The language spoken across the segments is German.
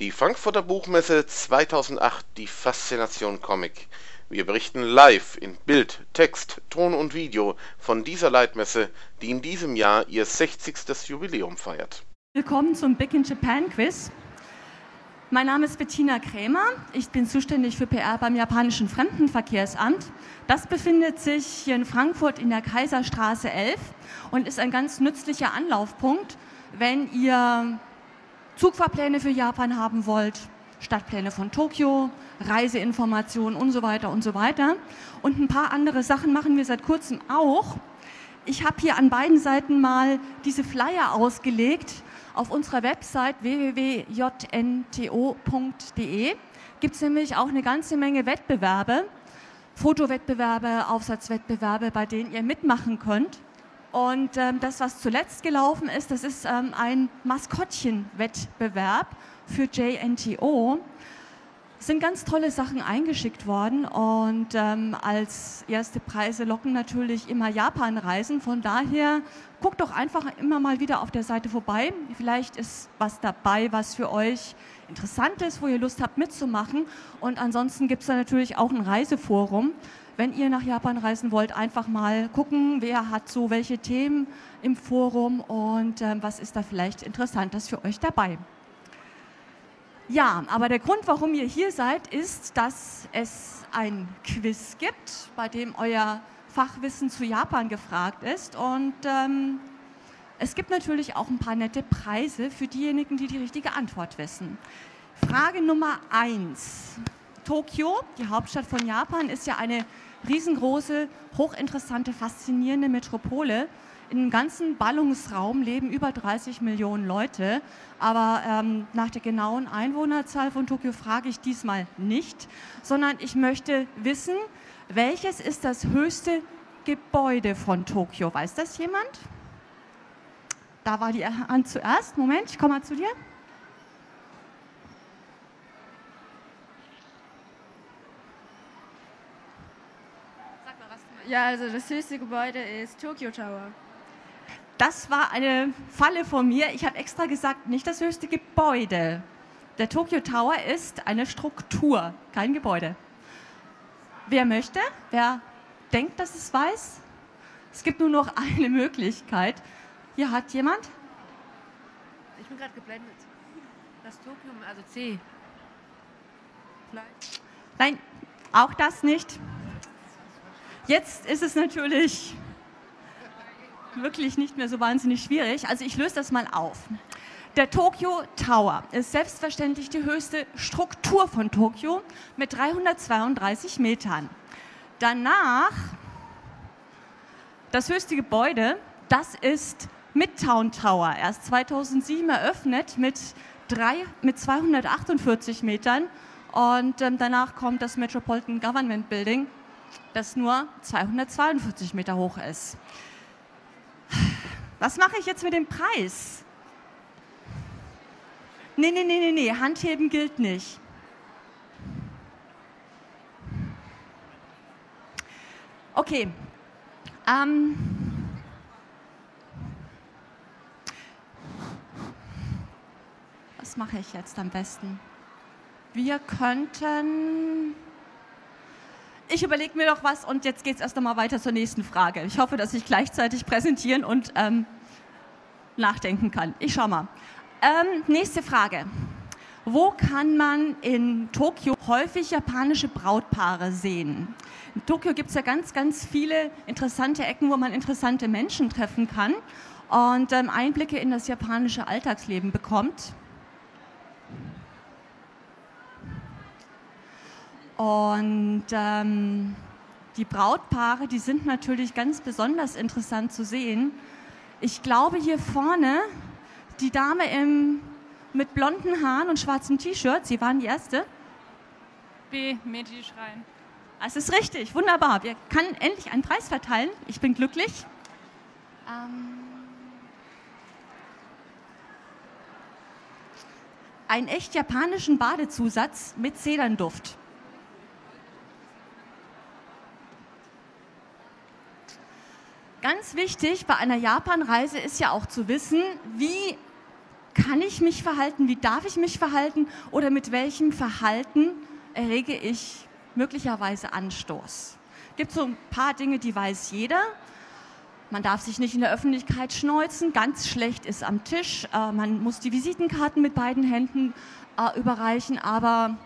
Die Frankfurter Buchmesse 2008, die Faszination Comic. Wir berichten live in Bild, Text, Ton und Video von dieser Leitmesse, die in diesem Jahr ihr 60. Jubiläum feiert. Willkommen zum Big in Japan Quiz. Mein Name ist Bettina Krämer. Ich bin zuständig für PR beim japanischen Fremdenverkehrsamt. Das befindet sich hier in Frankfurt in der Kaiserstraße 11 und ist ein ganz nützlicher Anlaufpunkt, wenn ihr Zugfahrpläne für Japan haben wollt, Stadtpläne von Tokio, Reiseinformationen und so weiter und so weiter. Und ein paar andere Sachen machen wir seit kurzem auch. Ich habe hier an beiden Seiten mal diese Flyer ausgelegt. Auf unserer Website www.jnto.de gibt es nämlich auch eine ganze Menge Wettbewerbe, Fotowettbewerbe, Aufsatzwettbewerbe, bei denen ihr mitmachen könnt. Und ähm, das, was zuletzt gelaufen ist, das ist ähm, ein Maskottchenwettbewerb für JNTO. Es sind ganz tolle Sachen eingeschickt worden und ähm, als erste Preise locken natürlich immer Japan-Reisen. Von daher guckt doch einfach immer mal wieder auf der Seite vorbei. Vielleicht ist was dabei, was für euch interessant ist, wo ihr Lust habt mitzumachen. Und ansonsten gibt es da natürlich auch ein Reiseforum wenn ihr nach Japan reisen wollt, einfach mal gucken, wer hat so welche Themen im Forum und ähm, was ist da vielleicht Interessantes für euch dabei. Ja, aber der Grund, warum ihr hier seid, ist, dass es ein Quiz gibt, bei dem euer Fachwissen zu Japan gefragt ist. Und ähm, es gibt natürlich auch ein paar nette Preise für diejenigen, die die richtige Antwort wissen. Frage Nummer eins. Tokio, die Hauptstadt von Japan, ist ja eine riesengroße, hochinteressante, faszinierende Metropole. Im ganzen Ballungsraum leben über 30 Millionen Leute. Aber ähm, nach der genauen Einwohnerzahl von Tokio frage ich diesmal nicht, sondern ich möchte wissen, welches ist das höchste Gebäude von Tokio? Weiß das jemand? Da war die Hand zuerst. Moment, ich komme mal zu dir. Ja, also das höchste Gebäude ist Tokyo Tower. Das war eine Falle von mir. Ich habe extra gesagt, nicht das höchste Gebäude. Der Tokyo Tower ist eine Struktur, kein Gebäude. Wer möchte? Wer denkt, dass es weiß? Es gibt nur noch eine Möglichkeit. Hier hat jemand? Ich bin gerade geblendet. Das Tokyo, also C. Vielleicht? Nein, auch das nicht. Jetzt ist es natürlich wirklich nicht mehr so wahnsinnig schwierig. Also ich löse das mal auf. Der Tokyo Tower ist selbstverständlich die höchste Struktur von Tokio mit 332 Metern. Danach das höchste Gebäude, das ist Midtown Tower, erst 2007 eröffnet mit, drei, mit 248 Metern. Und ähm, danach kommt das Metropolitan Government Building das nur 242 Meter hoch ist. Was mache ich jetzt mit dem Preis? Nee, nee, nee, nee, nee, Handheben gilt nicht. Okay. Ähm, was mache ich jetzt am besten? Wir könnten ich überlege mir doch was und jetzt geht es erst einmal weiter zur nächsten Frage. Ich hoffe, dass ich gleichzeitig präsentieren und ähm, nachdenken kann. Ich schau mal. Ähm, nächste Frage. Wo kann man in Tokio häufig japanische Brautpaare sehen? In Tokio gibt es ja ganz, ganz viele interessante Ecken, wo man interessante Menschen treffen kann und ähm, Einblicke in das japanische Alltagsleben bekommt. Und ähm, die Brautpaare, die sind natürlich ganz besonders interessant zu sehen. Ich glaube hier vorne, die Dame im, mit blonden Haaren und schwarzem T-Shirt, sie waren die erste. B, Mädchen schreien. Das ist richtig, wunderbar. Wir können endlich einen Preis verteilen. Ich bin glücklich. Ähm einen echt japanischen Badezusatz mit Zedernduft. Ganz wichtig bei einer Japanreise ist ja auch zu wissen, wie kann ich mich verhalten, wie darf ich mich verhalten oder mit welchem Verhalten errege ich möglicherweise Anstoß. Es gibt so ein paar Dinge, die weiß jeder. Man darf sich nicht in der Öffentlichkeit schneuzen, ganz schlecht ist am Tisch. Äh, man muss die Visitenkarten mit beiden Händen äh, überreichen, aber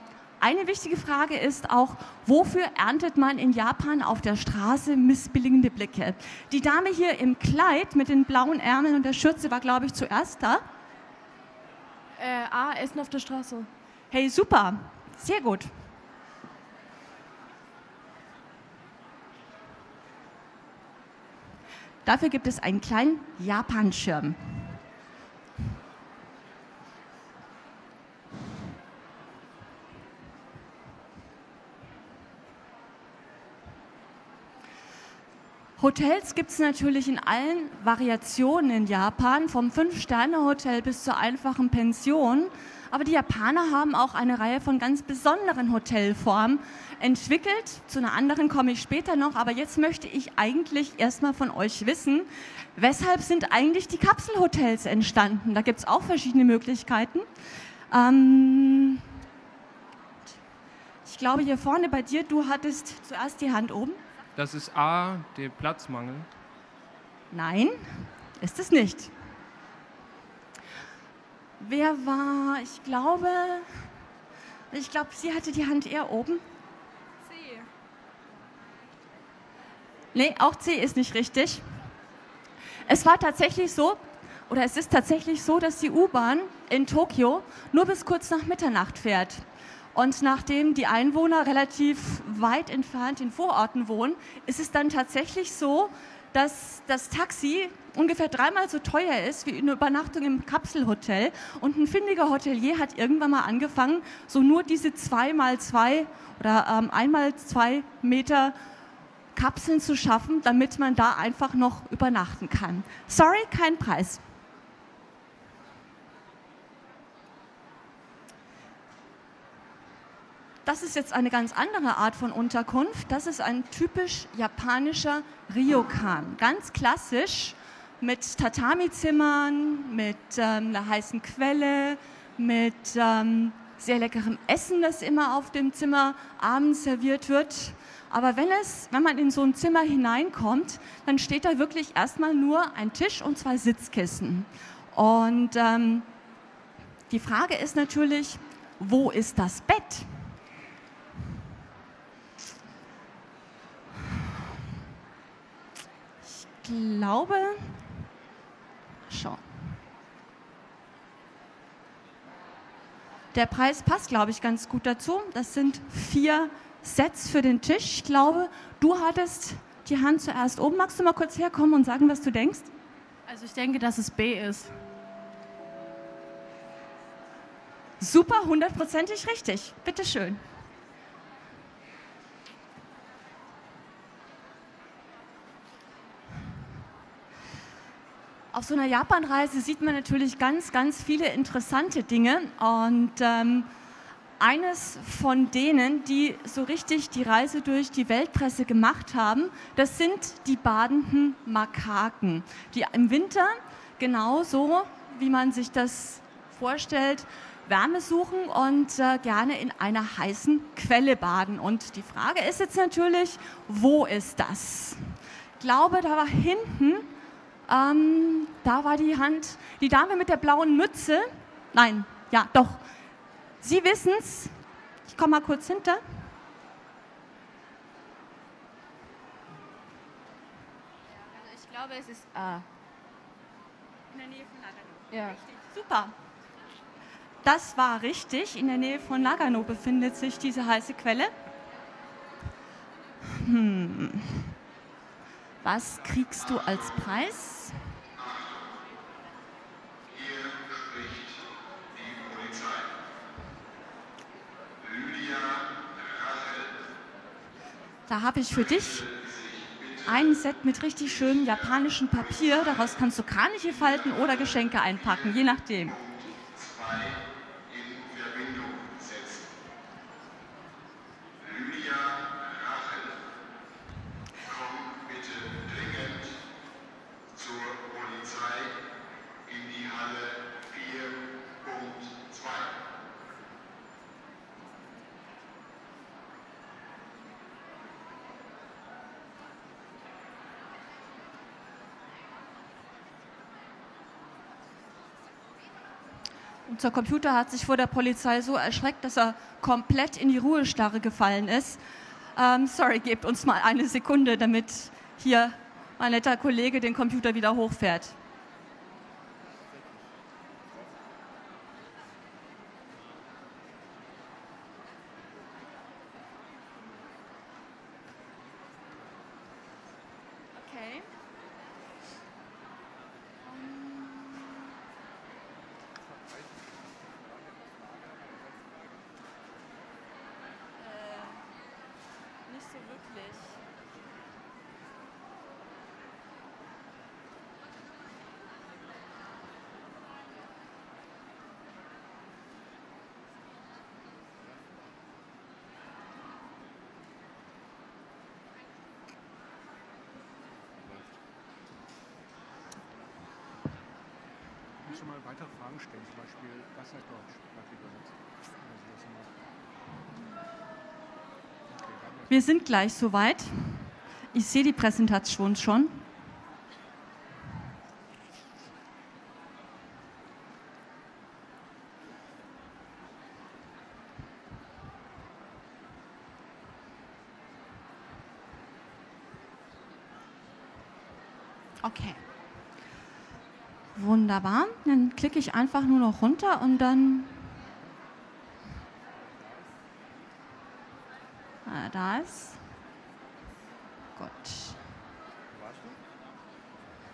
eine wichtige Frage ist auch, wofür erntet man in Japan auf der Straße missbilligende Blicke? Die Dame hier im Kleid mit den blauen Ärmeln und der Schürze war, glaube ich, zuerst da. Äh, A, Essen auf der Straße. Hey, super, sehr gut. Dafür gibt es einen kleinen Japan-Schirm. Hotels gibt es natürlich in allen Variationen in Japan, vom Fünf-Sterne-Hotel bis zur einfachen Pension. Aber die Japaner haben auch eine Reihe von ganz besonderen Hotelformen entwickelt. Zu einer anderen komme ich später noch. Aber jetzt möchte ich eigentlich erstmal von euch wissen, weshalb sind eigentlich die Kapselhotels entstanden? Da gibt es auch verschiedene Möglichkeiten. Ähm ich glaube, hier vorne bei dir, du hattest zuerst die Hand oben. Das ist A, der Platzmangel. Nein, ist es nicht. Wer war, ich glaube, ich glaube, sie hatte die Hand eher oben. C. Nee, auch C ist nicht richtig. Es war tatsächlich so, oder es ist tatsächlich so, dass die U-Bahn in Tokio nur bis kurz nach Mitternacht fährt. Und nachdem die Einwohner relativ weit entfernt in Vororten wohnen, ist es dann tatsächlich so, dass das Taxi ungefähr dreimal so teuer ist wie eine Übernachtung im Kapselhotel. Und ein findiger Hotelier hat irgendwann mal angefangen, so nur diese zwei mal zwei oder ähm, einmal zwei Meter Kapseln zu schaffen, damit man da einfach noch übernachten kann. Sorry, kein Preis. Das ist jetzt eine ganz andere Art von Unterkunft. Das ist ein typisch japanischer Ryokan. Ganz klassisch mit Tatami-Zimmern, mit ähm, einer heißen Quelle, mit ähm, sehr leckerem Essen, das immer auf dem Zimmer abends serviert wird. Aber wenn, es, wenn man in so ein Zimmer hineinkommt, dann steht da wirklich erstmal nur ein Tisch und zwei Sitzkissen. Und ähm, die Frage ist natürlich, wo ist das Bett? Glaube schon. Der Preis passt, glaube ich, ganz gut dazu. Das sind vier Sets für den Tisch. Ich glaube, du hattest die Hand zuerst oben. Magst du mal kurz herkommen und sagen, was du denkst? Also ich denke, dass es B ist. Super, hundertprozentig richtig. Bitteschön. Auf so einer Japanreise sieht man natürlich ganz, ganz viele interessante Dinge und ähm, eines von denen, die so richtig die Reise durch die Weltpresse gemacht haben, das sind die badenden Makaken, die im Winter genauso, wie man sich das vorstellt, Wärme suchen und äh, gerne in einer heißen Quelle baden. Und die Frage ist jetzt natürlich, wo ist das? Ich glaube, da war hinten ähm, da war die Hand, die Dame mit der blauen Mütze. Nein, ja, doch. Sie wissen es. Ich komme mal kurz hinter. Also ich glaube, es ist A. In der Nähe von Nagano. Ja. Richtig, super. Das war richtig. In der Nähe von Nagano befindet sich diese heiße Quelle. Hm. Was kriegst du als Preis? Hier spricht die Polizei. Lydia Rachel. Da habe ich für dich ein Set mit richtig schönem japanischem Papier. Daraus kannst du Kraniche falten oder Geschenke einpacken, je nachdem. Zwei in Verbindung setzen. Lydia Rachel. Komm bitte dringend zur Polizei in die Halle Unser Computer hat sich vor der Polizei so erschreckt, dass er komplett in die Ruhestarre gefallen ist. Ähm, sorry, gebt uns mal eine Sekunde, damit hier mein netter Kollege den Computer wieder hochfährt. Okay. Äh, nicht so wirklich. Kannst du mal weitere Fragen stellen, zum Beispiel, was heißt Deutsch? Wir sind gleich soweit. Ich sehe die Präsentation schon. Okay. Wunderbar. Klicke ich einfach nur noch runter und dann. Ah, da ist. Gut.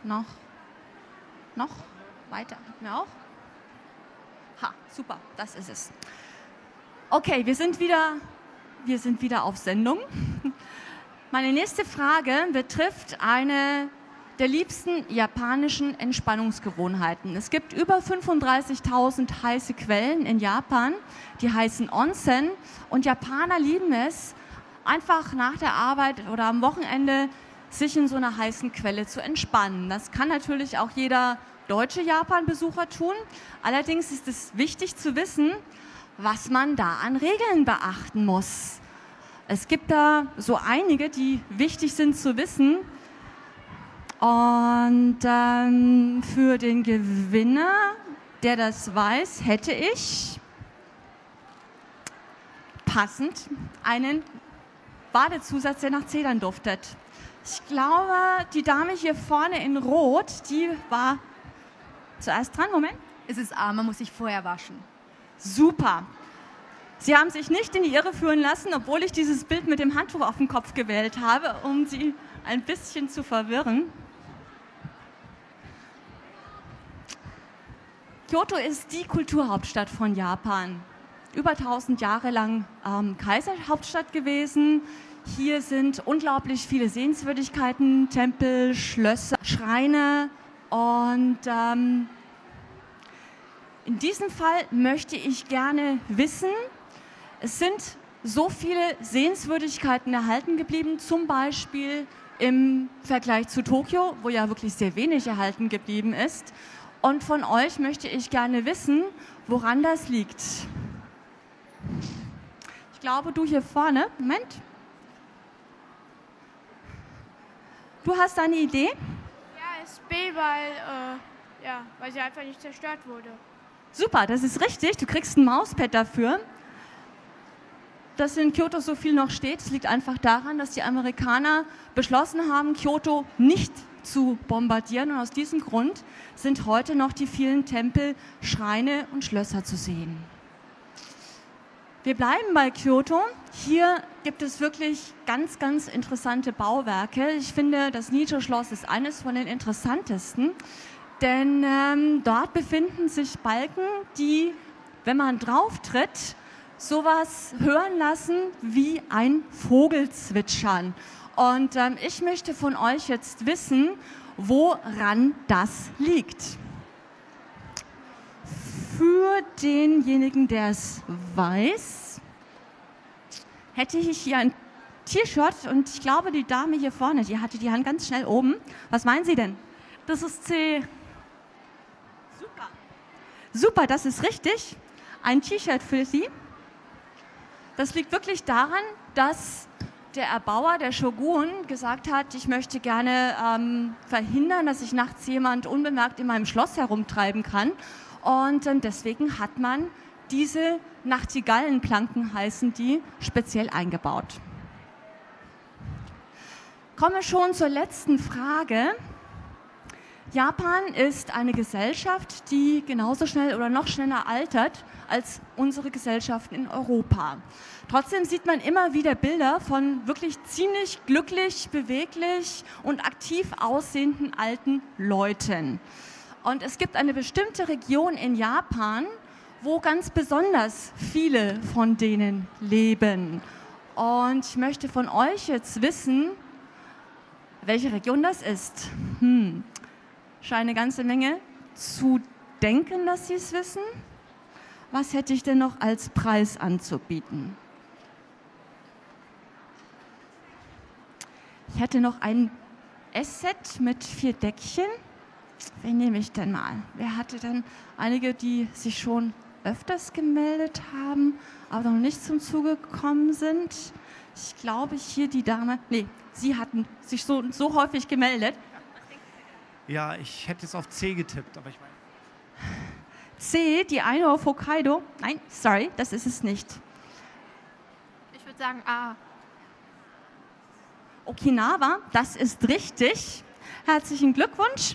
Noch. Noch. Weiter. Mir auch. Ha, super. Das ist es. Okay, wir sind wieder, wir sind wieder auf Sendung. Meine nächste Frage betrifft eine der liebsten japanischen Entspannungsgewohnheiten. Es gibt über 35.000 heiße Quellen in Japan, die heißen Onsen. Und Japaner lieben es, einfach nach der Arbeit oder am Wochenende sich in so einer heißen Quelle zu entspannen. Das kann natürlich auch jeder deutsche Japan-Besucher tun. Allerdings ist es wichtig zu wissen, was man da an Regeln beachten muss. Es gibt da so einige, die wichtig sind zu wissen. Und ähm, für den Gewinner, der das weiß, hätte ich passend einen Badezusatz, der nach Zedern duftet. Ich glaube, die Dame hier vorne in Rot, die war zuerst dran. Moment. Es ist A, man muss sich vorher waschen. Super. Sie haben sich nicht in die Irre führen lassen, obwohl ich dieses Bild mit dem Handtuch auf dem Kopf gewählt habe, um Sie ein bisschen zu verwirren. Kyoto ist die Kulturhauptstadt von Japan. Über 1000 Jahre lang ähm, Kaiserhauptstadt gewesen. Hier sind unglaublich viele Sehenswürdigkeiten, Tempel, Schlösser, Schreine. Und ähm, in diesem Fall möchte ich gerne wissen, es sind so viele Sehenswürdigkeiten erhalten geblieben, zum Beispiel im Vergleich zu Tokio, wo ja wirklich sehr wenig erhalten geblieben ist. Und von euch möchte ich gerne wissen, woran das liegt. Ich glaube, du hier vorne, Moment. Du hast eine Idee? Ja, ist B, weil, äh, ja, weil sie einfach nicht zerstört wurde. Super, das ist richtig. Du kriegst ein Mauspad dafür. Dass in Kyoto so viel noch steht, das liegt einfach daran, dass die Amerikaner beschlossen haben, Kyoto nicht zu bombardieren. Und aus diesem Grund sind heute noch die vielen Tempel, Schreine und Schlösser zu sehen. Wir bleiben bei Kyoto. Hier gibt es wirklich ganz, ganz interessante Bauwerke. Ich finde, das Nietzsche-Schloss ist eines von den interessantesten, denn ähm, dort befinden sich Balken, die, wenn man drauf tritt, sowas hören lassen wie ein Vogelzwitschern. Und ähm, ich möchte von euch jetzt wissen, woran das liegt. Für denjenigen, der es weiß, hätte ich hier ein T-Shirt und ich glaube, die Dame hier vorne, die hatte die Hand ganz schnell oben. Was meinen Sie denn? Das ist C. Super. Super, das ist richtig. Ein T-Shirt für Sie. Das liegt wirklich daran, dass der Erbauer, der Shogun, gesagt hat, ich möchte gerne ähm, verhindern, dass sich nachts jemand unbemerkt in meinem Schloss herumtreiben kann. Und ähm, deswegen hat man diese Nachtigallenplanken heißen die speziell eingebaut. Komme schon zur letzten Frage. Japan ist eine Gesellschaft, die genauso schnell oder noch schneller altert als unsere Gesellschaften in Europa. Trotzdem sieht man immer wieder Bilder von wirklich ziemlich glücklich, beweglich und aktiv aussehenden alten Leuten. Und es gibt eine bestimmte Region in Japan, wo ganz besonders viele von denen leben. Und ich möchte von euch jetzt wissen, welche Region das ist. Hm. Scheint eine ganze Menge zu denken, dass sie es wissen. Was hätte ich denn noch als Preis anzubieten? Ich hätte noch ein Essset mit vier Deckchen. Wen nehme ich denn mal? Wer hatte denn einige, die sich schon öfters gemeldet haben, aber noch nicht zum Zuge gekommen sind? Ich glaube hier die Dame, nee, Sie hatten sich so, so häufig gemeldet. Ja, ich hätte jetzt auf C getippt, aber ich meine. C, die eine auf Hokkaido. Nein, sorry, das ist es nicht. Ich würde sagen A. Okinawa, das ist richtig. Herzlichen Glückwunsch.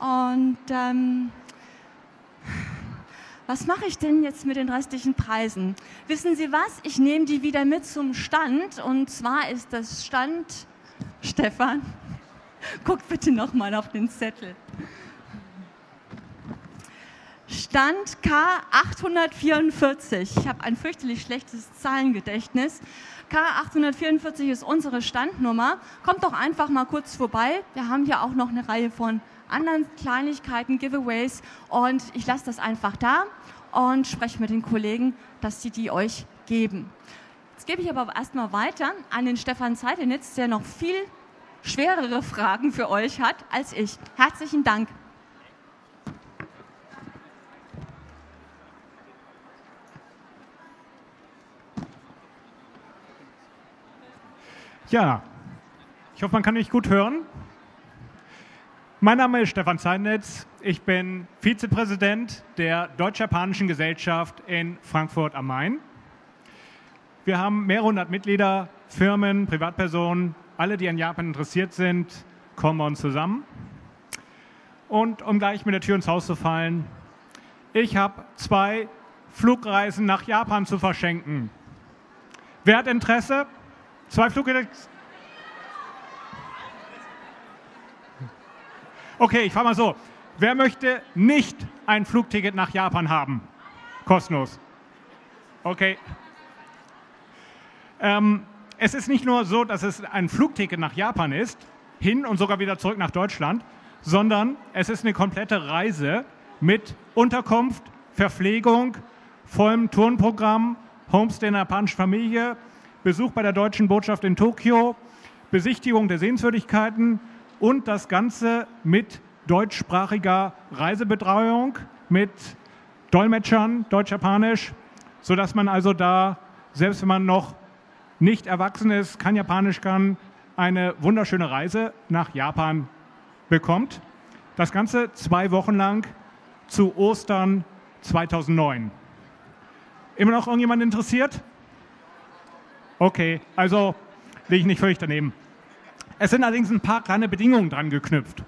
Und ähm, was mache ich denn jetzt mit den restlichen Preisen? Wissen Sie was? Ich nehme die wieder mit zum Stand. Und zwar ist das Stand, Stefan, guckt bitte nochmal auf den Zettel. Stand K844. Ich habe ein fürchterlich schlechtes Zahlengedächtnis. K844 ist unsere Standnummer. Kommt doch einfach mal kurz vorbei. Wir haben hier auch noch eine Reihe von anderen Kleinigkeiten, Giveaways. Und ich lasse das einfach da und spreche mit den Kollegen, dass sie die euch geben. Jetzt gebe ich aber erstmal weiter an den Stefan Zeitenitz, der noch viel schwerere Fragen für euch hat als ich. Herzlichen Dank. Ja, ich hoffe, man kann mich gut hören. Mein Name ist Stefan Zeitnitz. Ich bin Vizepräsident der Deutsch-Japanischen Gesellschaft in Frankfurt am Main. Wir haben mehrere hundert Mitglieder, Firmen, Privatpersonen, alle, die an Japan interessiert sind, kommen bei uns zusammen. Und um gleich mit der Tür ins Haus zu fallen, ich habe zwei Flugreisen nach Japan zu verschenken. Wer hat Interesse? Zwei Flugtickets. Okay, ich frage mal so. Wer möchte nicht ein Flugticket nach Japan haben? Kostenlos. Okay. Ähm, es ist nicht nur so, dass es ein Flugticket nach Japan ist, hin und sogar wieder zurück nach Deutschland, sondern es ist eine komplette Reise mit Unterkunft, Verpflegung, vollem Turnprogramm, Homestay in einer japanischen Familie, Besuch bei der deutschen Botschaft in Tokio, Besichtigung der Sehenswürdigkeiten und das Ganze mit deutschsprachiger Reisebetreuung, mit Dolmetschern, Deutsch-Japanisch, sodass man also da, selbst wenn man noch nicht erwachsen ist, kein Japanisch kann, eine wunderschöne Reise nach Japan bekommt. Das Ganze zwei Wochen lang zu Ostern 2009. Immer noch irgendjemand interessiert? Okay, also liege ich nicht völlig daneben. Es sind allerdings ein paar kleine Bedingungen dran geknüpft.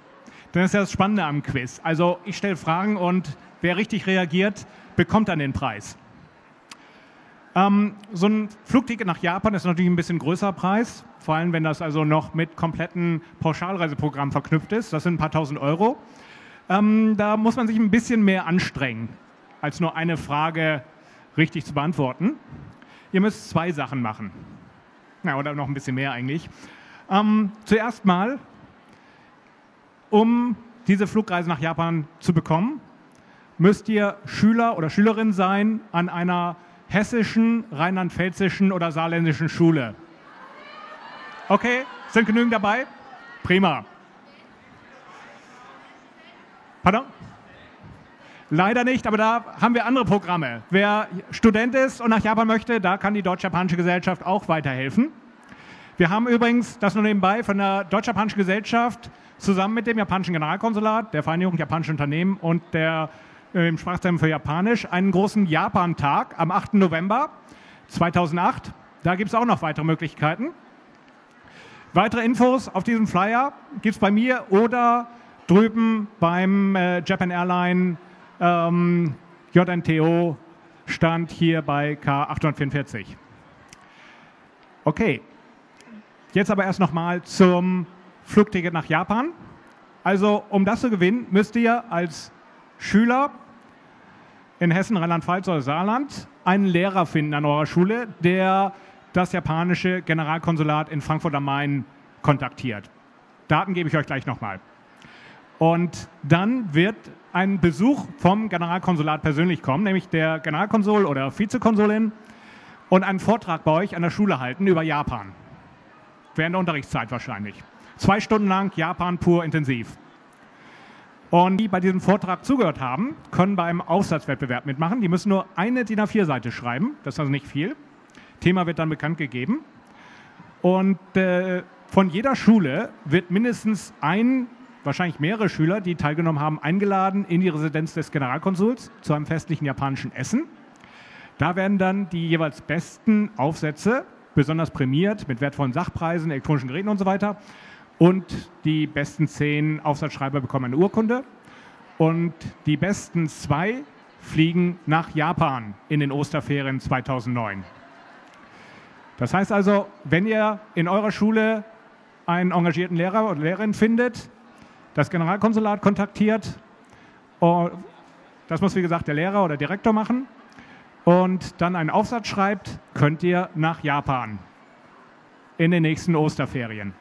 Das ist ja das Spannende am Quiz. Also ich stelle Fragen und wer richtig reagiert, bekommt dann den Preis. Ähm, so ein Flugticket nach Japan ist natürlich ein bisschen größerer Preis, vor allem wenn das also noch mit kompletten Pauschalreiseprogramm verknüpft ist. Das sind ein paar tausend Euro. Ähm, da muss man sich ein bisschen mehr anstrengen, als nur eine Frage richtig zu beantworten. Ihr müsst zwei Sachen machen. Na, oder noch ein bisschen mehr eigentlich. Ähm, zuerst mal, um diese Flugreise nach Japan zu bekommen, müsst ihr Schüler oder Schülerin sein an einer hessischen, rheinland-pfälzischen oder saarländischen Schule. Okay, sind genügend dabei? Prima. Pardon? Leider nicht, aber da haben wir andere Programme. Wer Student ist und nach Japan möchte, da kann die Deutsch-Japanische Gesellschaft auch weiterhelfen. Wir haben übrigens, das nur nebenbei, von der Deutsch-Japanischen Gesellschaft zusammen mit dem japanischen Generalkonsulat, der Vereinigung japanischer Unternehmen und der im Sprachzentrum für Japanisch einen großen Japan-Tag am 8. November 2008. Da gibt es auch noch weitere Möglichkeiten. Weitere Infos auf diesem Flyer gibt es bei mir oder drüben beim äh, Japan Airline ähm, JNTO Stand hier bei K844. Okay, jetzt aber erst nochmal zum Flugticket nach Japan. Also um das zu gewinnen, müsst ihr als Schüler in Hessen, Rheinland-Pfalz oder Saarland einen Lehrer finden an eurer Schule, der das japanische Generalkonsulat in Frankfurt am Main kontaktiert. Daten gebe ich euch gleich nochmal. Und dann wird ein Besuch vom Generalkonsulat persönlich kommen, nämlich der Generalkonsul oder Vizekonsulin und einen Vortrag bei euch an der Schule halten über Japan. Während der Unterrichtszeit wahrscheinlich. Zwei Stunden lang Japan pur intensiv. Und die bei diesem Vortrag zugehört haben, können beim Aufsatzwettbewerb mitmachen. Die müssen nur eine DIN A4-Seite schreiben, das ist also nicht viel. Thema wird dann bekannt gegeben. Und äh, von jeder Schule wird mindestens ein, wahrscheinlich mehrere Schüler, die teilgenommen haben, eingeladen in die Residenz des Generalkonsuls zu einem festlichen japanischen Essen. Da werden dann die jeweils besten Aufsätze besonders prämiert mit wertvollen Sachpreisen, elektronischen Geräten und so weiter. Und die besten zehn Aufsatzschreiber bekommen eine Urkunde. Und die besten zwei fliegen nach Japan in den Osterferien 2009. Das heißt also, wenn ihr in eurer Schule einen engagierten Lehrer oder Lehrerin findet, das Generalkonsulat kontaktiert, oh, das muss wie gesagt der Lehrer oder Direktor machen, und dann einen Aufsatz schreibt, könnt ihr nach Japan in den nächsten Osterferien.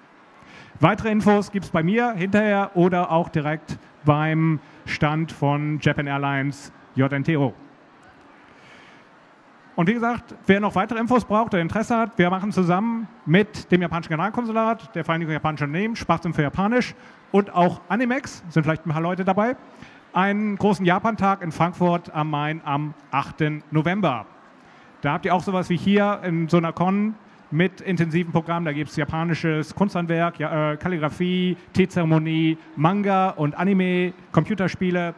Weitere Infos gibt es bei mir hinterher oder auch direkt beim Stand von Japan Airlines JNTO. Und wie gesagt, wer noch weitere Infos braucht oder Interesse hat, wir machen zusammen mit dem japanischen Generalkonsulat, der Vereinigung japanischer Unternehmen, Sprachzentrum für Japanisch und auch Animex, sind vielleicht ein paar Leute dabei, einen großen Japantag in Frankfurt am Main am 8. November. Da habt ihr auch sowas wie hier in so einer Con mit intensiven Programmen. Da gibt es japanisches Kunsthandwerk, ja, äh, Kalligrafie, Teezeremonie, Manga und Anime, Computerspiele,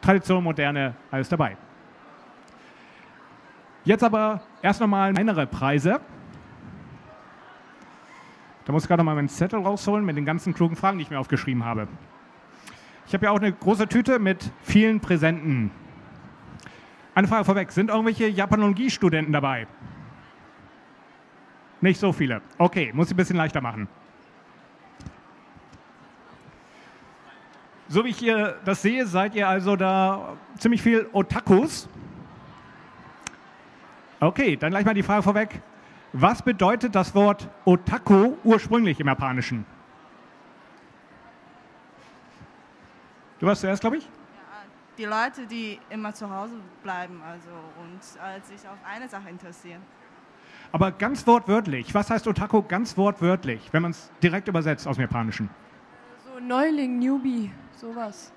Tradition, Moderne, alles dabei. Jetzt aber erst nochmal kleinere Preise. Da muss ich gerade noch mal meinen Zettel rausholen mit den ganzen klugen Fragen, die ich mir aufgeschrieben habe. Ich habe ja auch eine große Tüte mit vielen Präsenten. Eine Frage vorweg: Sind irgendwelche Japanologie-Studenten dabei? Nicht so viele. Okay, muss ich ein bisschen leichter machen. So wie ich hier das sehe, seid ihr also da ziemlich viel Otakus. Okay, dann gleich mal die Frage vorweg. Was bedeutet das Wort Otaku ursprünglich im Japanischen? Du warst zuerst, glaube ich? Die Leute, die immer zu Hause bleiben also, und äh, sich auf eine Sache interessieren. Aber ganz wortwörtlich, was heißt Otaku ganz wortwörtlich, wenn man es direkt übersetzt aus dem Japanischen? So Neuling, Newbie, sowas.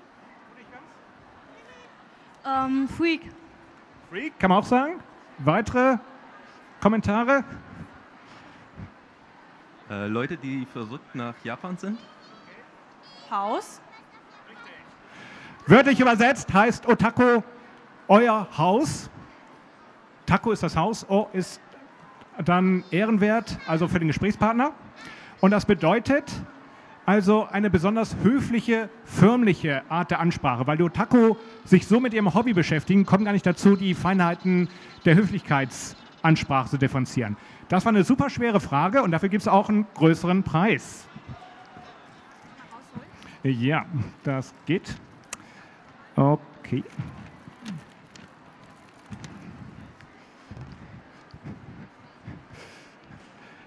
Ähm, Freak. Freak, kann man auch sagen? Weitere Kommentare? Äh, Leute, die verrückt nach Japan sind? Haus. Wörtlich übersetzt heißt Otaku euer Haus. Taku ist das Haus, O ist dann ehrenwert, also für den Gesprächspartner. Und das bedeutet also eine besonders höfliche, förmliche Art der Ansprache, weil die Otaku sich so mit ihrem Hobby beschäftigen, kommen gar nicht dazu, die Feinheiten der Höflichkeitsansprache zu differenzieren. Das war eine super schwere Frage und dafür gibt es auch einen größeren Preis. Ja, das geht. Okay.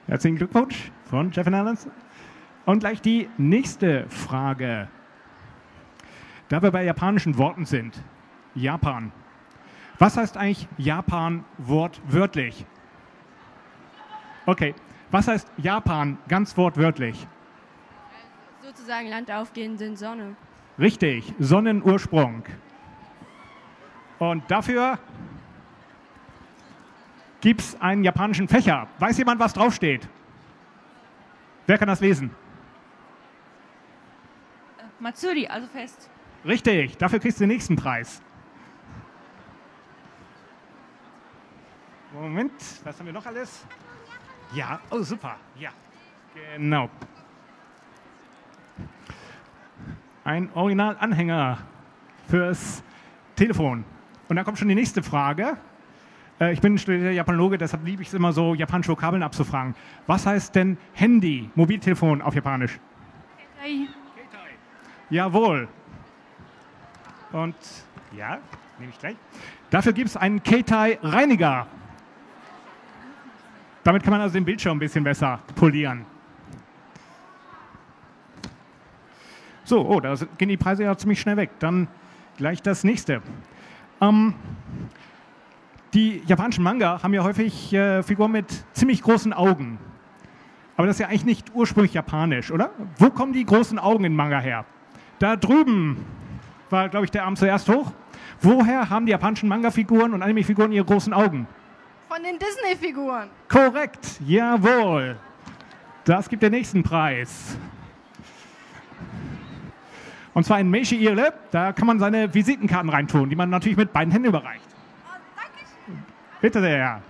Herzlichen Glückwunsch von Jeff Allen. Und gleich die nächste Frage. Da wir bei japanischen Worten sind, Japan. Was heißt eigentlich Japan wortwörtlich? Okay, was heißt Japan ganz wortwörtlich? Sozusagen Land der aufgehenden Sonne. Richtig, Sonnenursprung. Und dafür gibt es einen japanischen Fächer. Weiß jemand, was draufsteht? Wer kann das lesen? Matsuri, also Fest. Richtig, dafür kriegst du den nächsten Preis. Moment, was haben wir noch alles? Ja, oh super, ja, genau. Ein Originalanhänger fürs Telefon. Und dann kommt schon die nächste Frage. Äh, Ich bin studierter Japanologe, deshalb liebe ich es immer so, japanische Vokabeln abzufragen. Was heißt denn Handy, Mobiltelefon auf Japanisch? Jawohl. Und ja, nehme ich gleich. Dafür gibt es einen Keitai-Reiniger. Damit kann man also den Bildschirm ein bisschen besser polieren. So, oh, da gehen die Preise ja ziemlich schnell weg. Dann gleich das nächste. Ähm, die japanischen Manga haben ja häufig äh, Figuren mit ziemlich großen Augen. Aber das ist ja eigentlich nicht ursprünglich japanisch, oder? Wo kommen die großen Augen in Manga her? Da drüben war, glaube ich, der Arm zuerst hoch. Woher haben die japanischen Manga-Figuren und Anime-Figuren ihre großen Augen? Von den Disney-Figuren. Korrekt, jawohl. Das gibt den nächsten Preis. Und zwar in Meishi Irle, da kann man seine Visitenkarten reintun, die man natürlich mit beiden Händen überreicht. Bitte sehr.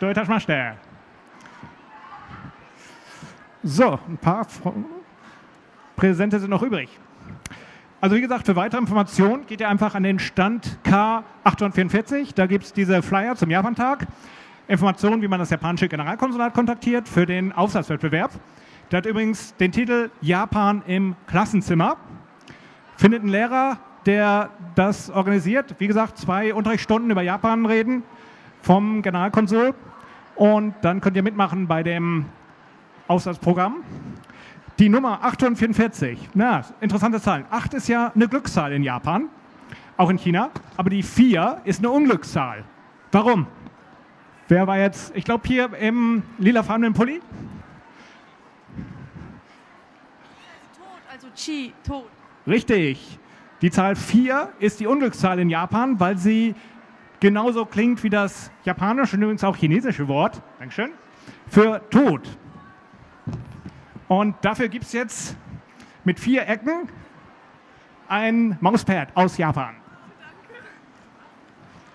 Deutschmaster. So, ein paar Präsente sind noch übrig. Also wie gesagt, für weitere Informationen geht ihr einfach an den Stand K844. Da gibt es diese Flyer zum Japantag. Informationen, wie man das japanische Generalkonsulat kontaktiert für den Aufsatzwettbewerb. Der hat übrigens den Titel Japan im Klassenzimmer. Findet einen Lehrer, der das organisiert. Wie gesagt, zwei Unterrichtsstunden über Japan reden vom Generalkonsul. Und dann könnt ihr mitmachen bei dem Aufsatzprogramm. Die Nummer 844, na, interessante Zahlen. 8 ist ja eine Glückszahl in Japan, auch in China, aber die 4 ist eine Unglückszahl. Warum? Wer war jetzt, ich glaube hier im lilafarbenen Pulli? Tod, also Chi, Tod. Richtig. Die Zahl 4 ist die Unglückszahl in Japan, weil sie genauso klingt wie das japanische und übrigens auch chinesische Wort, Dankeschön, für Tod. Und dafür gibt es jetzt mit vier Ecken ein Mauspad aus Japan.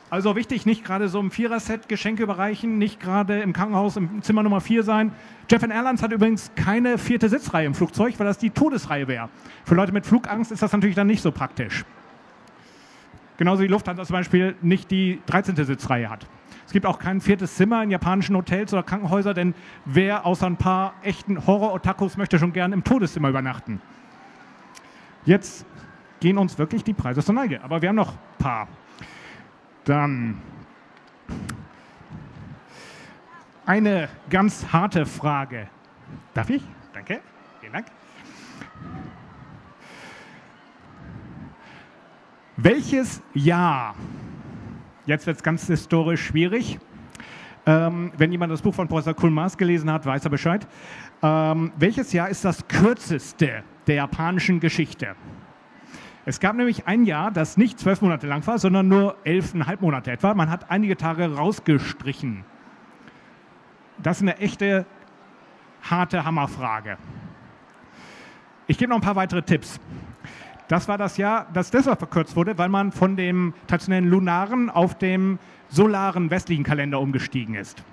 Also wichtig, nicht gerade so im Vierer-Set Geschenke überreichen, nicht gerade im Krankenhaus im Zimmer Nummer 4 sein. Jeff Airlines hat übrigens keine vierte Sitzreihe im Flugzeug, weil das die Todesreihe wäre. Für Leute mit Flugangst ist das natürlich dann nicht so praktisch. Genauso wie Lufthansa zum Beispiel nicht die 13. Sitzreihe hat. Es gibt auch kein viertes Zimmer in japanischen Hotels oder Krankenhäusern, denn wer außer ein paar echten Horror-Otakus möchte schon gern im Todeszimmer übernachten. Jetzt gehen uns wirklich die Preise zur Neige, aber wir haben noch ein paar. Dann eine ganz harte Frage. Darf ich? Danke. Vielen Dank. Welches Jahr, jetzt wird es ganz historisch schwierig, ähm, wenn jemand das Buch von Professor Kulmars gelesen hat, weiß er Bescheid. Ähm, welches Jahr ist das kürzeste der japanischen Geschichte? Es gab nämlich ein Jahr, das nicht zwölf Monate lang war, sondern nur elfeinhalb Monate etwa. Man hat einige Tage rausgestrichen. Das ist eine echte, harte Hammerfrage. Ich gebe noch ein paar weitere Tipps. Das war das Jahr, das deshalb verkürzt wurde, weil man von dem traditionellen lunaren auf dem solaren westlichen Kalender umgestiegen ist.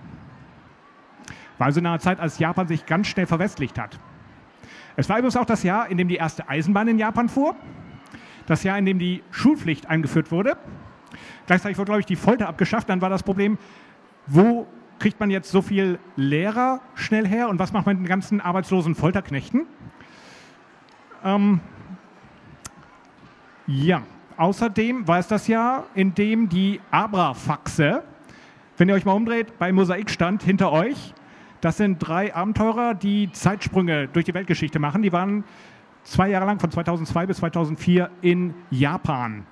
War also in einer Zeit, als Japan sich ganz schnell verwestlicht hat. Es war übrigens auch das Jahr, in dem die erste Eisenbahn in Japan fuhr, das Jahr, in dem die Schulpflicht eingeführt wurde. Gleichzeitig wurde, glaube ich, die Folter abgeschafft. Dann war das Problem, wo kriegt man jetzt so viel Lehrer schnell her und was macht man mit den ganzen arbeitslosen Folterknechten? Ähm, ja, außerdem war es das Jahr, in dem die Abrafaxe, wenn ihr euch mal umdreht, bei Mosaik stand hinter euch, das sind drei Abenteurer, die Zeitsprünge durch die Weltgeschichte machen. Die waren zwei Jahre lang, von 2002 bis 2004, in Japan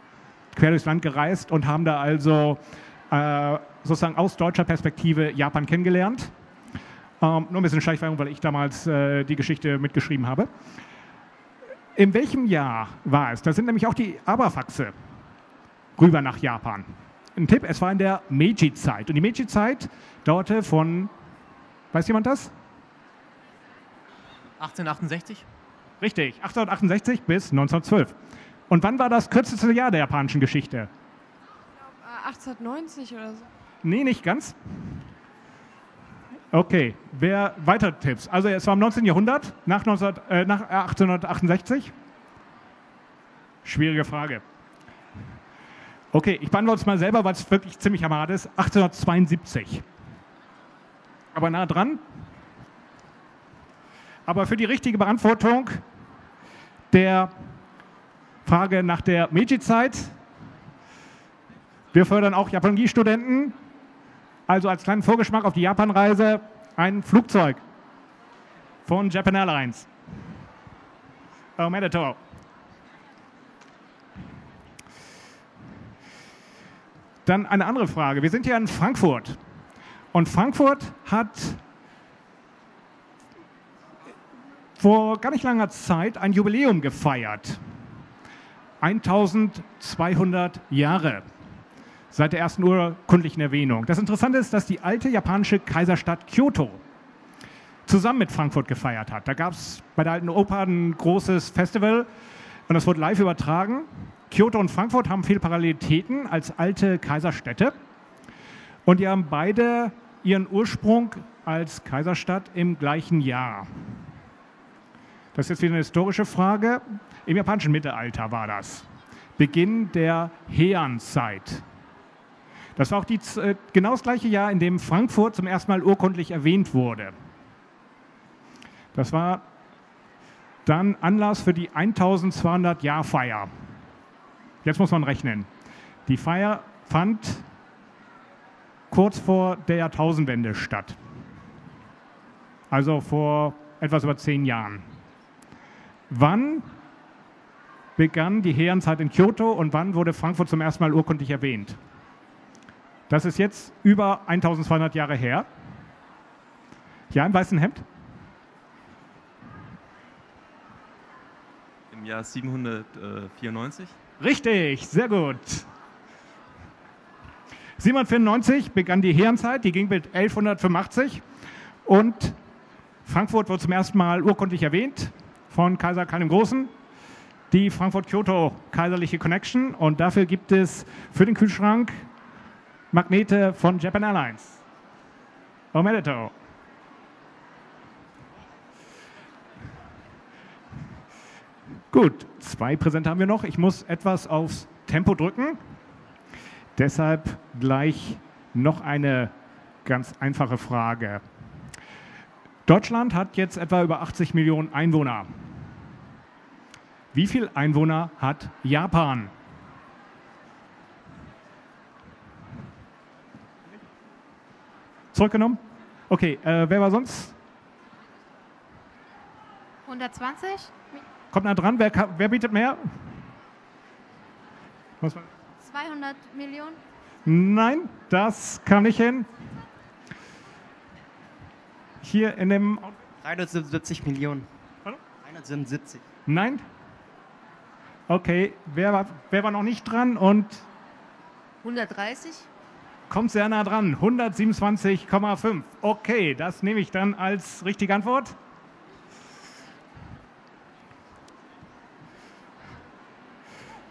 quer durchs Land gereist und haben da also äh, sozusagen aus deutscher Perspektive Japan kennengelernt. Ähm, nur ein bisschen Schleichwerbung, weil ich damals äh, die Geschichte mitgeschrieben habe. In welchem Jahr war es? Da sind nämlich auch die Abrafaxe rüber nach Japan. Ein Tipp, es war in der Meiji-Zeit. Und die Meiji-Zeit dauerte von, weiß jemand das? 1868? Richtig, 1868 bis 1912. Und wann war das kürzeste Jahr der japanischen Geschichte? Äh, 1890 oder so. Nee, nicht ganz. Okay, wer weiter Tipps? Also es war im 19. Jahrhundert, nach, 19, äh, nach 1868. Schwierige Frage. Okay, ich beantworte es mal selber, weil es wirklich ziemlich hammerhart ist. 1872. Aber nah dran. Aber für die richtige Beantwortung der Frage nach der Meiji-Zeit, wir fördern auch Japanologie-Studenten. Also als kleinen Vorgeschmack auf die Japanreise ein Flugzeug von Japan Airlines. Omedetou. Dann eine andere Frage. Wir sind hier in Frankfurt. Und Frankfurt hat vor gar nicht langer Zeit ein Jubiläum gefeiert. 1200 Jahre seit der ersten urkundlichen Erwähnung. Das Interessante ist, dass die alte japanische Kaiserstadt Kyoto zusammen mit Frankfurt gefeiert hat. Da gab es bei der alten Oper ein großes Festival und das wurde live übertragen. Kyoto und Frankfurt haben viele Parallelitäten als alte Kaiserstädte und die haben beide ihren Ursprung als Kaiserstadt im gleichen Jahr. Das ist jetzt wieder eine historische Frage. Im japanischen Mittelalter war das. Beginn der Heian-Zeit. Das war auch die, äh, genau das gleiche Jahr, in dem Frankfurt zum ersten Mal urkundlich erwähnt wurde. Das war dann Anlass für die 1200-Jahr-Feier. Jetzt muss man rechnen. Die Feier fand kurz vor der Jahrtausendwende statt. Also vor etwas über zehn Jahren. Wann begann die Herrenzeit in Kyoto und wann wurde Frankfurt zum ersten Mal urkundlich erwähnt? Das ist jetzt über 1200 Jahre her. Ja, im weißen Hemd? Im Jahr 794. Richtig, sehr gut. 794 begann die Herrenzeit, die ging bis 1185 und Frankfurt wurde zum ersten Mal urkundlich erwähnt von Kaiser Karl dem Großen, die Frankfurt-Kyoto kaiserliche Connection und dafür gibt es für den Kühlschrank Magnete von Japan Airlines. Omedetou. Gut, zwei Präsente haben wir noch. Ich muss etwas aufs Tempo drücken. Deshalb gleich noch eine ganz einfache Frage. Deutschland hat jetzt etwa über 80 Millionen Einwohner. Wie viele Einwohner hat Japan? Zurückgenommen? Okay, äh, wer war sonst? 120? Kommt nah dran, wer, wer bietet mehr? 200 Millionen? Nein, das kam nicht hin. Hier in dem. 377 Millionen. 377. Nein? Okay, wer war, wer war noch nicht dran und 130? Kommt sehr nah dran? 127,5. Okay, das nehme ich dann als richtige Antwort.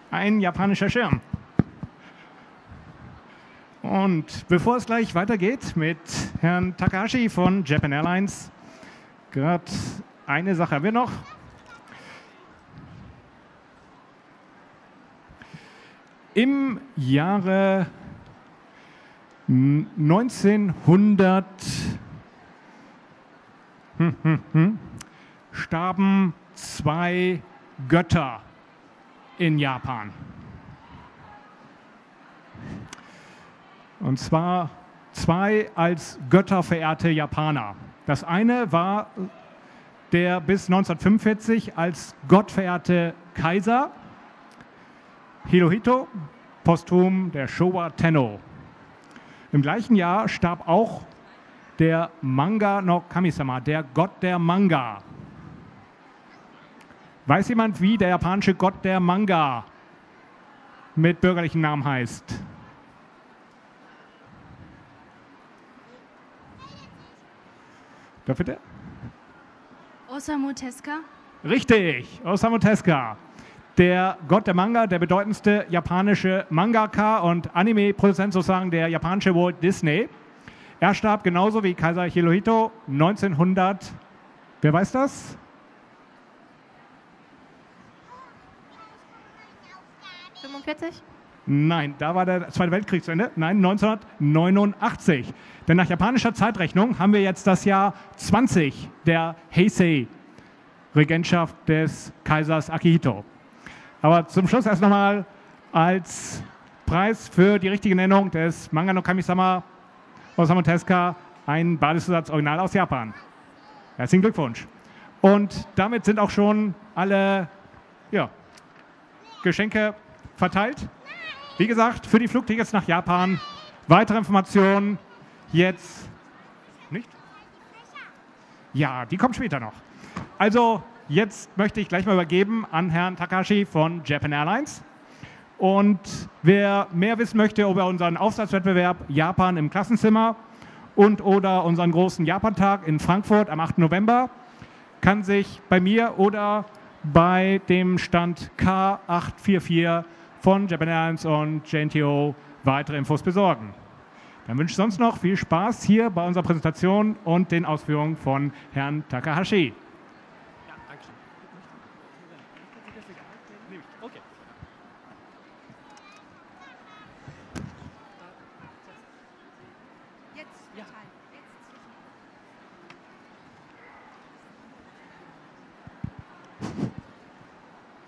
Ein japanischer Schirm. Und bevor es gleich weitergeht mit Herrn Takahashi von Japan Airlines, gerade eine Sache haben wir noch. Im Jahre 1900 hm, hm, hm, starben zwei Götter in Japan. Und zwar zwei als Götter verehrte Japaner. Das eine war der bis 1945 als Gott verehrte Kaiser Hirohito, posthum der Showa Tenno. Im gleichen Jahr starb auch der Manga no Kamisama, der Gott der Manga. Weiß jemand, wie der japanische Gott der Manga mit bürgerlichen Namen heißt? Da bitte? Osamu Tezuka. Richtig, Osamu Tezuka. Der Gott der Manga, der bedeutendste japanische Mangaka und Anime-Produzent sozusagen, der japanische Walt Disney, Er starb genauso wie Kaiser Hirohito 1900. Wer weiß das? Nein, da war der Zweite Weltkrieg zu Ende. Nein, 1989. Denn nach japanischer Zeitrechnung haben wir jetzt das Jahr 20 der Heisei-Regentschaft des Kaisers Akihito. Aber zum Schluss erst nochmal als Preis für die richtige Nennung des Manga no Kami-sama Osamu Tezuka ein Badezusatz Original aus Japan. Herzlichen Glückwunsch. Und damit sind auch schon alle ja, Geschenke verteilt. Wie gesagt, für die Flugtickets nach Japan. Weitere Informationen jetzt nicht? Ja, die kommen später noch. Also jetzt möchte ich gleich mal übergeben an Herrn Takashi von Japan Airlines. Und wer mehr wissen möchte über unseren Aufsatzwettbewerb Japan im Klassenzimmer und oder unseren großen Japantag in Frankfurt am 8. November, kann sich bei mir oder bei dem Stand K844 von Japan Airlines und JNTO weitere Infos besorgen. Dann wünsche ich sonst noch viel Spaß hier bei unserer Präsentation und den Ausführungen von Herrn Takahashi. Ja, danke schön. Okay. Jetzt, ja. jetzt.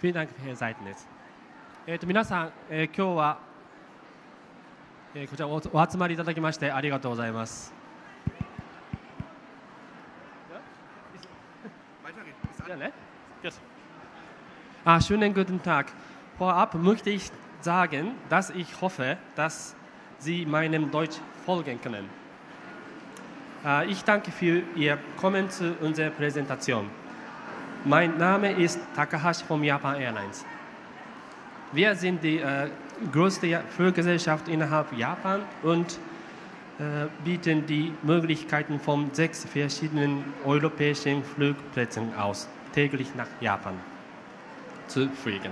フィードバックヘアサイトです。えっ、と皆さん、えー今日は、えーこちらおお集まりいただきましてありがとうございます。Ja, ne? Yes. Ah, schönen guten Tag. Vorab möchte ich sagen, dass ich hoffe, dass Sie meinem Deutsch folgen können. Äh, Ich danke für Ihr Kommen zu unserer Präsentation. Mein Name ist Takahashi von Japan Airlines. Wir sind die äh, größte Fluggesellschaft innerhalb Japan und äh, bieten die Möglichkeiten von sechs verschiedenen europäischen Flugplätzen aus, täglich nach Japan zu fliegen.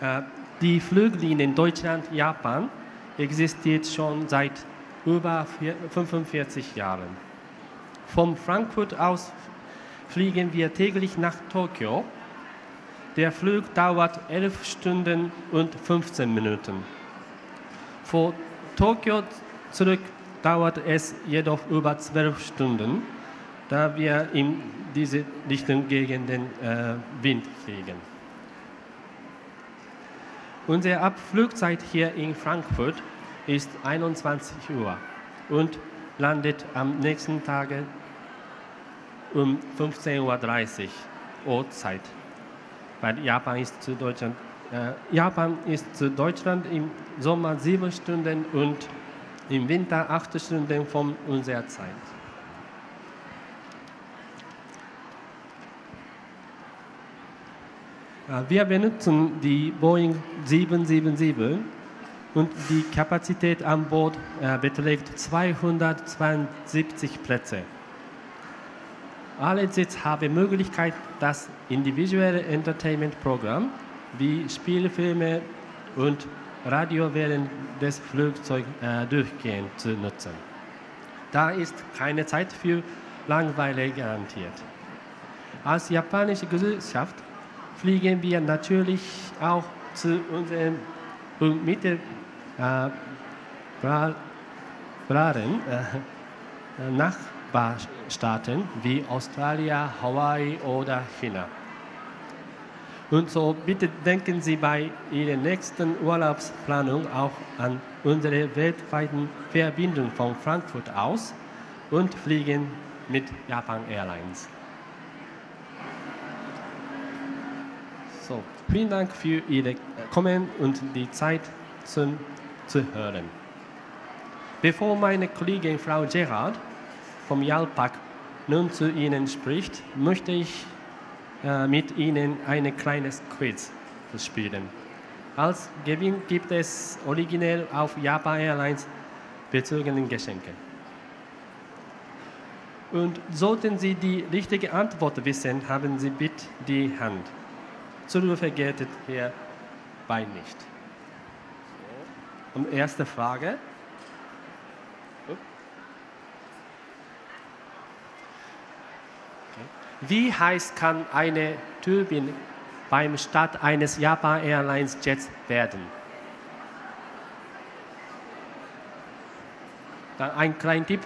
Äh, die Fluglinie Deutschland-Japan existiert schon seit über vier- 45 Jahren. Von Frankfurt aus fliegen wir täglich nach Tokio. Der Flug dauert 11 Stunden und 15 Minuten. Von Tokio zurück dauert es jedoch über 12 Stunden, da wir in diese Richtung gegen den äh, Wind fliegen. Unsere Abflugzeit hier in Frankfurt ist 21 Uhr und landet am nächsten Tag um 15.30 Uhr Uhrzeit. Weil Japan ist zu Deutschland, äh, Japan ist zu Deutschland im Sommer sieben Stunden und im Winter acht Stunden von unserer Zeit. Äh, Wir benutzen die Boeing 777 und die Kapazität an Bord äh, beträgt 272 Plätze. Alle Sitze haben Möglichkeit, das individuelle Entertainment-Programm wie Spielfilme und Radio während des Flugzeugs äh, durchgehend zu nutzen. Da ist keine Zeit für Langeweile garantiert. Als japanische Gesellschaft fliegen wir natürlich auch zu unseren und Mittel äh, Bra- Nachbarstaaten wie Australien, Hawaii oder China. Und so bitte denken Sie bei Ihrer nächsten Urlaubsplanung auch an unsere weltweiten Verbindung von Frankfurt aus und fliegen mit Japan Airlines. So, vielen Dank für Ihr Kommen und die Zeit zum Zuhören. Bevor meine Kollegin Frau Gerard vom JALPAC nun zu Ihnen spricht, möchte ich äh, mit Ihnen ein kleines Quiz spielen. Als Gewinn gibt es originell auf Japan Airlines bezogene Geschenke. Und sollten Sie die richtige Antwort wissen, haben Sie bitte die Hand. Zurufe geltet hierbei nicht. Und erste Frage. Wie heiß kann eine Turbine beim Start eines Japan Airlines Jets werden? Dann ein kleiner Tipp.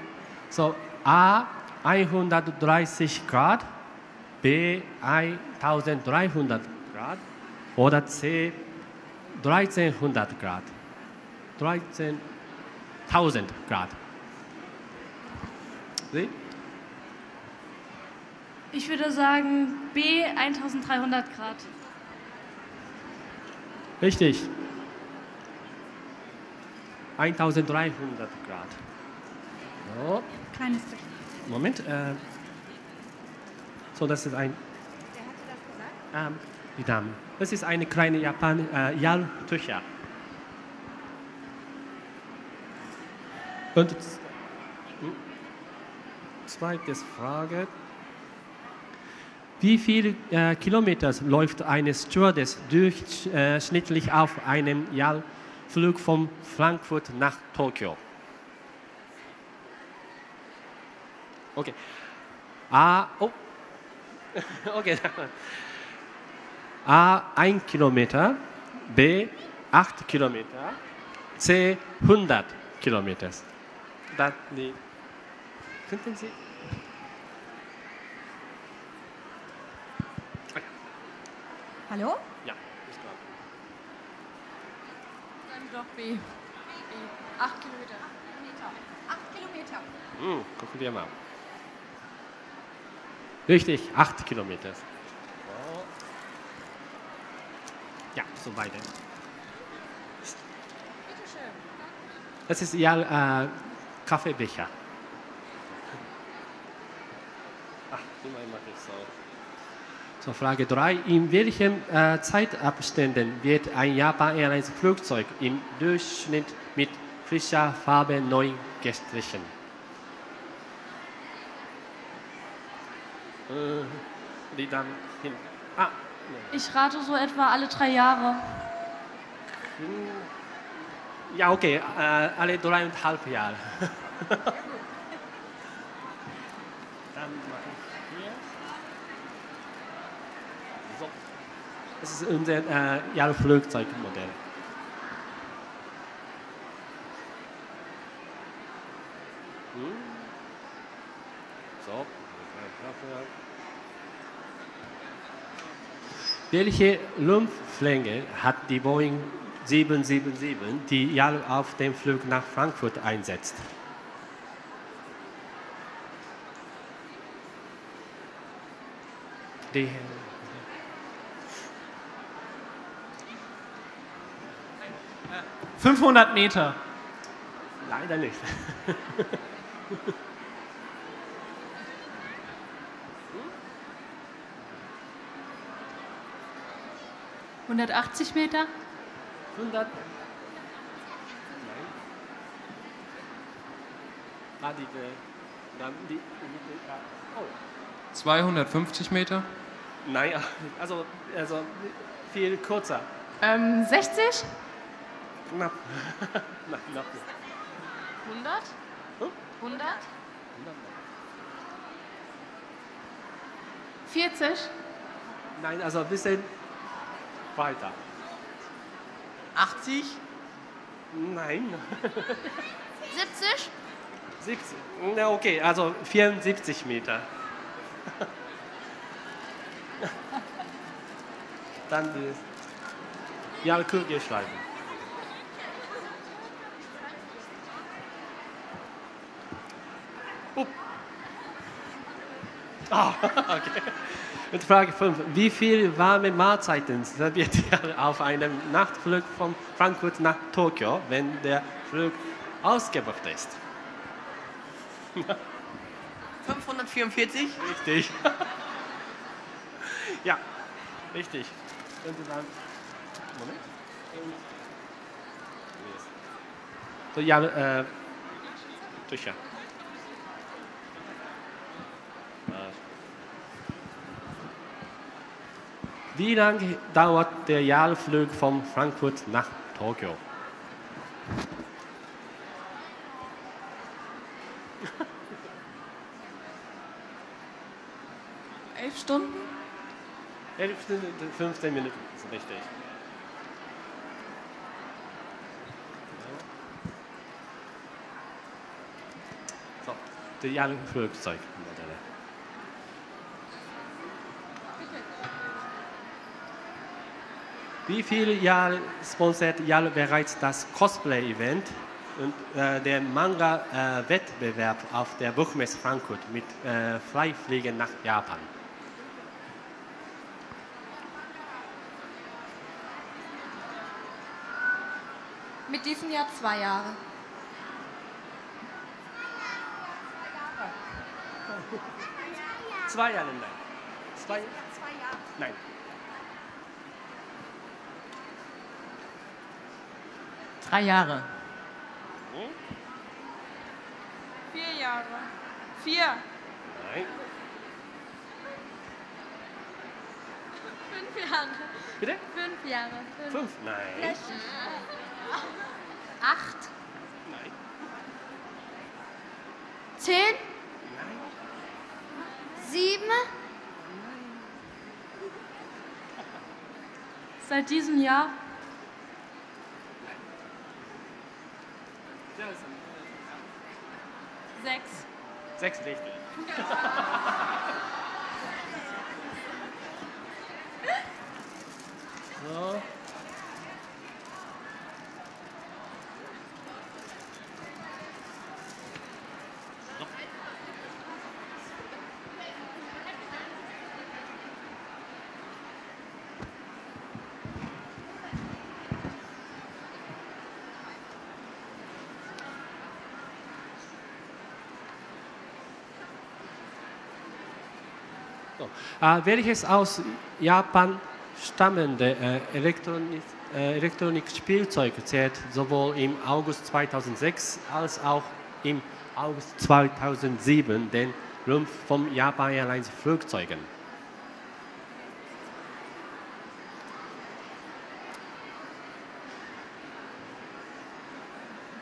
So, A 130 Grad, B 1300 Grad oder C 1300 Grad. 13.000 Grad. Sie? Ich würde sagen B 1300 Grad. Richtig. 1300 Grad. So. Kleines Stück. Moment. Äh, so, das ist ein. Ähm, die Dame. Das ist eine kleine Japan äh, Jaltücher. Und hm, zweite Frage. Wie viele äh, Kilometer läuft eine Stewardess durchschnittlich auf einem Jahrflug von Frankfurt nach Tokio? Okay. A, oh. okay. A, 1 Kilometer. B, 8 Kilometer. C, 100 Kilometer. Dann die. Könnten Sie? Hallo? Ja, ich glaube. Dann doch B. B. Acht Kilometer. Acht Kilometer. Hm, gucken wir mal. Richtig, 8 Kilometer. Ja, so weiter. Bitteschön. Das ist ja äh, Kaffeebecher. Ach, immer mache ich so. So, Frage 3. In welchen äh, Zeitabständen wird ein Japan Airlines Flugzeug im Durchschnitt mit frischer Farbe neu gestrichen? Äh, die dann hin. Ah, Ich rate so etwa alle drei Jahre. ja, okay, äh, alle dreieinhalb Jahre. dann mache ich hier. So. Das ist unser äh, Jahrflugzeugmodell. Hm. So. Welche Rumpflänge hat die Boeing 777, die JAL auf dem Flug nach Frankfurt einsetzt? Die 500 Meter. Leider nicht. 180 Meter? 100. Ah, die, dann die, die, oh. 250 Meter? Nein, also, also viel kürzer. Ähm, 60? Knapp. Nein, nicht. 100? 100? 40? Nein, also ein bisschen weiter. 80? Nein. 70? 70. Na okay, also 74 Meter. Dann die ja, Kürge schreiben. Ah, okay. Und Frage 5. Wie viel warme Mahlzeiten serviert ihr auf einem Nachtflug von Frankfurt nach Tokio, wenn der Flug ausgebucht ist? 544? Richtig. ja, richtig. Dann, Moment. So, ja, äh, Tücher. Wie lange dauert der Jahresflug von Frankfurt nach Tokio? Elf Stunden? 11 Stunden, 15 Minuten, ist richtig. So, alle Flugzeugmodelle. Wie viele Jahre sponsert Jal bereits das Cosplay-Event und äh, den Manga-Wettbewerb auf der Buchmesse Frankfurt mit äh, Freifliegen nach Japan? Mit diesem Jahr zwei Jahre. Zwei Jahre, nein. Zwei, nein. Drei Jahre. Vier Jahre. Vier. Nein. Fünf Jahre. Bitte? Fünf Jahre. Fünf? Nein. Vielleicht Acht. Nein. Zehn. Sieben. Seit diesem Jahr sechs. Sechs richtig. So. So. Äh, welches aus Japan stammende äh, Elektronik, äh, Elektronikspielzeug zählt sowohl im August 2006 als auch im August 2007 den Rumpf vom Japan Airlines Flugzeugen?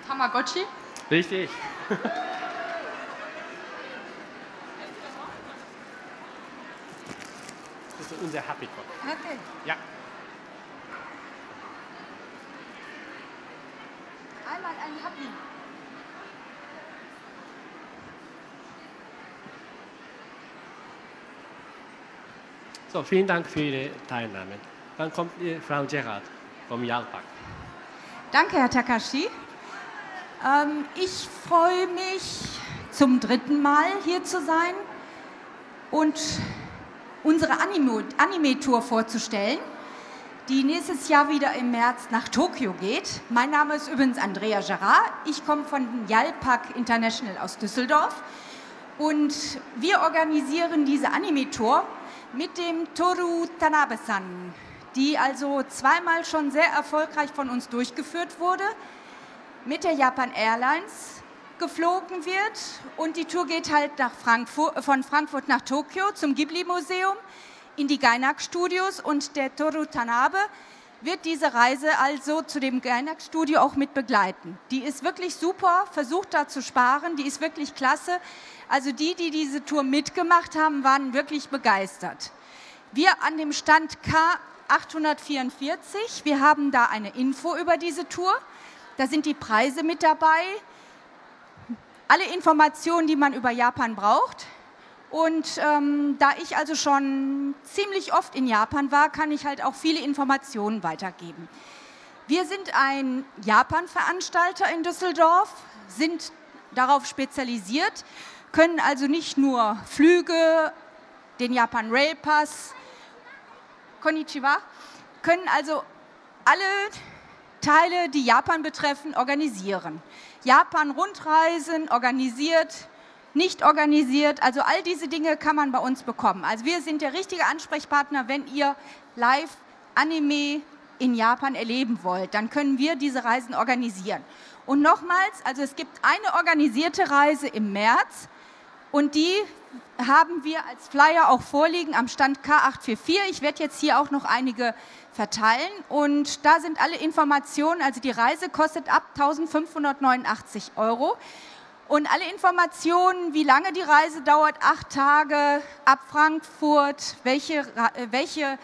Tamagotchi. Richtig. ist unser Happy Code. Okay. Ja. Einmal ein Happy. So, vielen Dank für Ihre Teilnahme. Dann kommt äh, Frau Gerard vom Jalpak. Danke, Herr Takashi. Ähm, ich freue mich, zum dritten Mal hier zu sein und unsere Anime- Anime-Tour vorzustellen, die nächstes Jahr wieder im März nach Tokio geht. Mein Name ist übrigens Andrea Gerard. Ich komme von Jalpak International aus Düsseldorf. Und wir organisieren diese Anime-Tour mit dem Toru Tanabe-san, die also zweimal schon sehr erfolgreich von uns durchgeführt wurde, mit der Japan Airlines geflogen wird und die Tour geht halt Frankfurt, von Frankfurt nach Tokio zum Ghibli-Museum in die Gainax-Studios und der Toru Tanabe wird diese Reise also zu dem Gainax-Studio auch mit begleiten. Die ist wirklich super, versucht da zu sparen, die ist wirklich klasse. Also die, die diese Tour mitgemacht haben, waren wirklich begeistert. Wir an dem Stand K844, wir haben da eine Info über diese Tour. Da sind die Preise mit dabei, alle Informationen, die man über Japan braucht. Und ähm, da ich also schon ziemlich oft in Japan war, kann ich halt auch viele Informationen weitergeben. Wir sind ein Japan-Veranstalter in Düsseldorf, sind darauf spezialisiert, können also nicht nur Flüge, den Japan Rail Pass, Konnichiwa, können also alle Teile, die Japan betreffen, organisieren. Japan-Rundreisen organisiert, nicht organisiert, also all diese Dinge kann man bei uns bekommen. Also wir sind der richtige Ansprechpartner, wenn ihr live Anime in Japan erleben wollt, dann können wir diese Reisen organisieren. Und nochmals, also es gibt eine organisierte Reise im März und die haben wir als Flyer auch vorliegen am Stand K844. Ich werde jetzt hier auch noch einige verteilen und da sind alle Informationen. Also die Reise kostet ab 1589 Euro Und alle Informationen, wie lange die Reise dauert, acht Tage ab Frankfurt, welche, äh, welche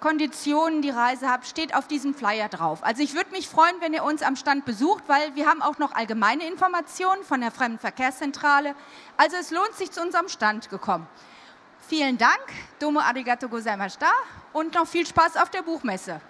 Konditionen die Reise hat, steht auf diesem Flyer drauf. Also ich würde mich freuen, wenn ihr uns am Stand besucht, weil wir haben auch noch allgemeine Informationen von der Fremdenverkehrszentrale. Also es lohnt sich, zu unserem Stand gekommen. Vielen Dank, domo arigato gozaimashita und noch viel Spaß auf der Buchmesse.